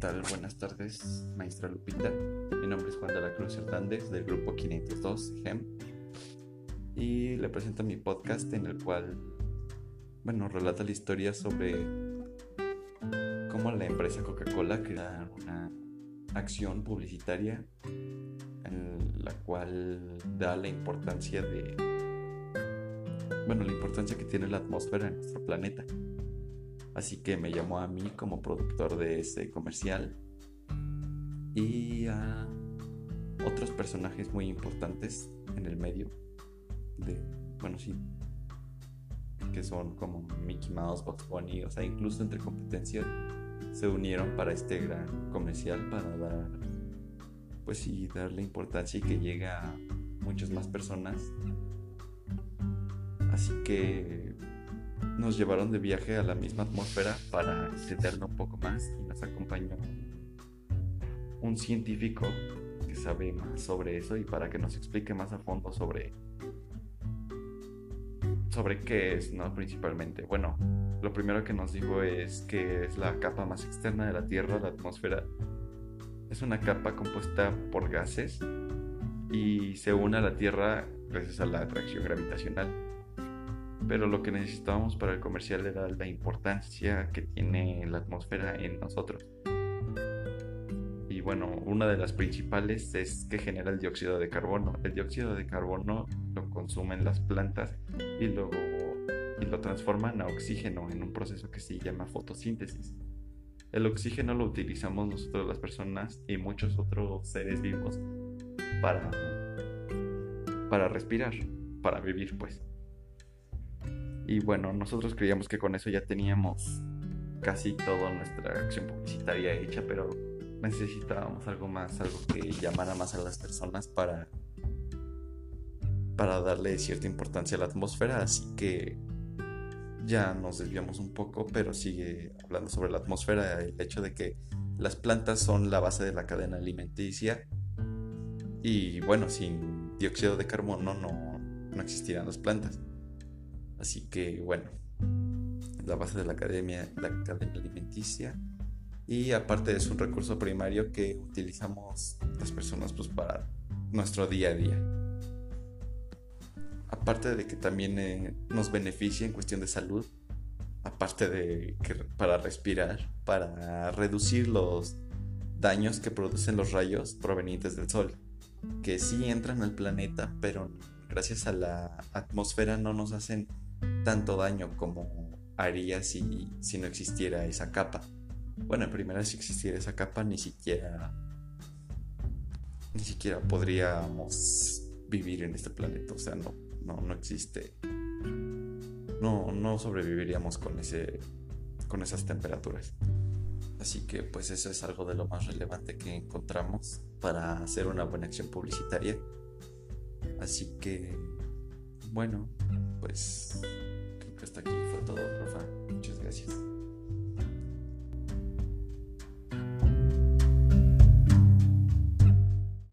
tal? Buenas tardes, maestra Lupita. Mi nombre es Juan de la Cruz Hernández del grupo 502 GEM y le presento mi podcast en el cual, bueno, relata la historia sobre cómo la empresa Coca-Cola crea una acción publicitaria en la cual da la importancia de, bueno, la importancia que tiene la atmósfera en nuestro planeta. Así que me llamó a mí como productor de ese comercial y a otros personajes muy importantes en el medio de, bueno, sí, que son como Mickey Mouse, Box Bunny, o sea, incluso entre competencias se unieron para este gran comercial para dar, pues sí, darle importancia y que llegue a muchas más personas. Así que nos llevaron de viaje a la misma atmósfera para entenderlo un poco más y nos acompañó un científico que sabe más sobre eso y para que nos explique más a fondo sobre sobre qué es, ¿no? Principalmente. Bueno, lo primero que nos dijo es que es la capa más externa de la Tierra, la atmósfera. Es una capa compuesta por gases y se une a la Tierra gracias a la atracción gravitacional pero lo que necesitábamos para el comercial era la importancia que tiene la atmósfera en nosotros. Y bueno, una de las principales es que genera el dióxido de carbono. El dióxido de carbono lo consumen las plantas y luego y lo transforman a oxígeno en un proceso que se llama fotosíntesis. El oxígeno lo utilizamos nosotros las personas y muchos otros seres vivos para para respirar, para vivir pues. Y bueno, nosotros creíamos que con eso ya teníamos casi toda nuestra acción publicitaria hecha, pero necesitábamos algo más, algo que llamara más a las personas para para darle cierta importancia a la atmósfera, así que ya nos desviamos un poco, pero sigue hablando sobre la atmósfera, el hecho de que las plantas son la base de la cadena alimenticia y bueno, sin dióxido de carbono no, no existirían las plantas. Así que bueno, la base de la academia, la cadena alimenticia. Y aparte es un recurso primario que utilizamos las personas pues, para nuestro día a día. Aparte de que también eh, nos beneficia en cuestión de salud, aparte de que para respirar, para reducir los daños que producen los rayos provenientes del sol, que sí entran al planeta, pero gracias a la atmósfera no nos hacen tanto daño como haría si, si no existiera esa capa. Bueno, en primera si existiera esa capa ni siquiera ni siquiera podríamos vivir en este planeta, o sea, no no no existe. No no sobreviviríamos con ese con esas temperaturas. Así que pues eso es algo de lo más relevante que encontramos para hacer una buena acción publicitaria. Así que bueno, pues creo que hasta aquí fue todo, profe. Muchas gracias.